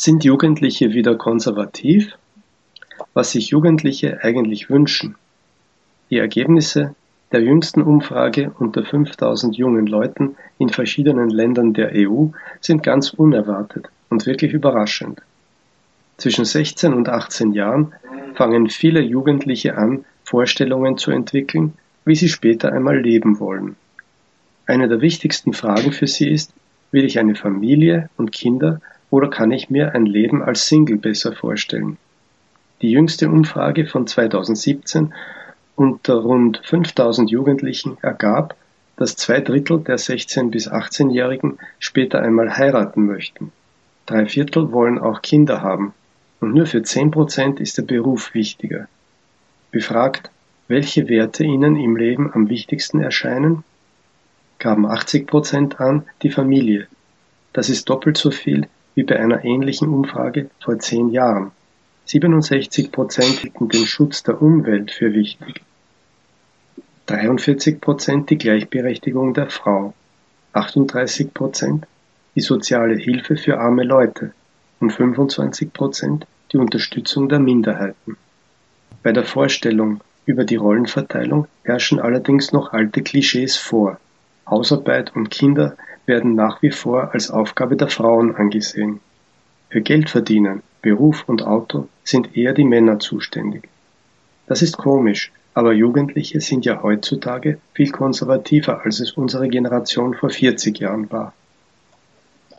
Sind Jugendliche wieder konservativ? Was sich Jugendliche eigentlich wünschen? Die Ergebnisse der jüngsten Umfrage unter 5000 jungen Leuten in verschiedenen Ländern der EU sind ganz unerwartet und wirklich überraschend. Zwischen 16 und 18 Jahren fangen viele Jugendliche an, Vorstellungen zu entwickeln, wie sie später einmal leben wollen. Eine der wichtigsten Fragen für sie ist, will ich eine Familie und Kinder oder kann ich mir ein Leben als Single besser vorstellen? Die jüngste Umfrage von 2017 unter rund 5000 Jugendlichen ergab, dass zwei Drittel der 16- bis 18-Jährigen später einmal heiraten möchten. Drei Viertel wollen auch Kinder haben. Und nur für 10 Prozent ist der Beruf wichtiger. Befragt, welche Werte ihnen im Leben am wichtigsten erscheinen, gaben 80 Prozent an die Familie. Das ist doppelt so viel wie bei einer ähnlichen Umfrage vor zehn Jahren. 67 Prozent hielten den Schutz der Umwelt für wichtig. 43 Prozent die Gleichberechtigung der Frau. 38 Prozent die soziale Hilfe für arme Leute und 25 Prozent die Unterstützung der Minderheiten. Bei der Vorstellung über die Rollenverteilung herrschen allerdings noch alte Klischees vor. Hausarbeit und Kinder werden nach wie vor als Aufgabe der Frauen angesehen. Für Geld verdienen, Beruf und Auto sind eher die Männer zuständig. Das ist komisch, aber Jugendliche sind ja heutzutage viel konservativer, als es unsere Generation vor 40 Jahren war.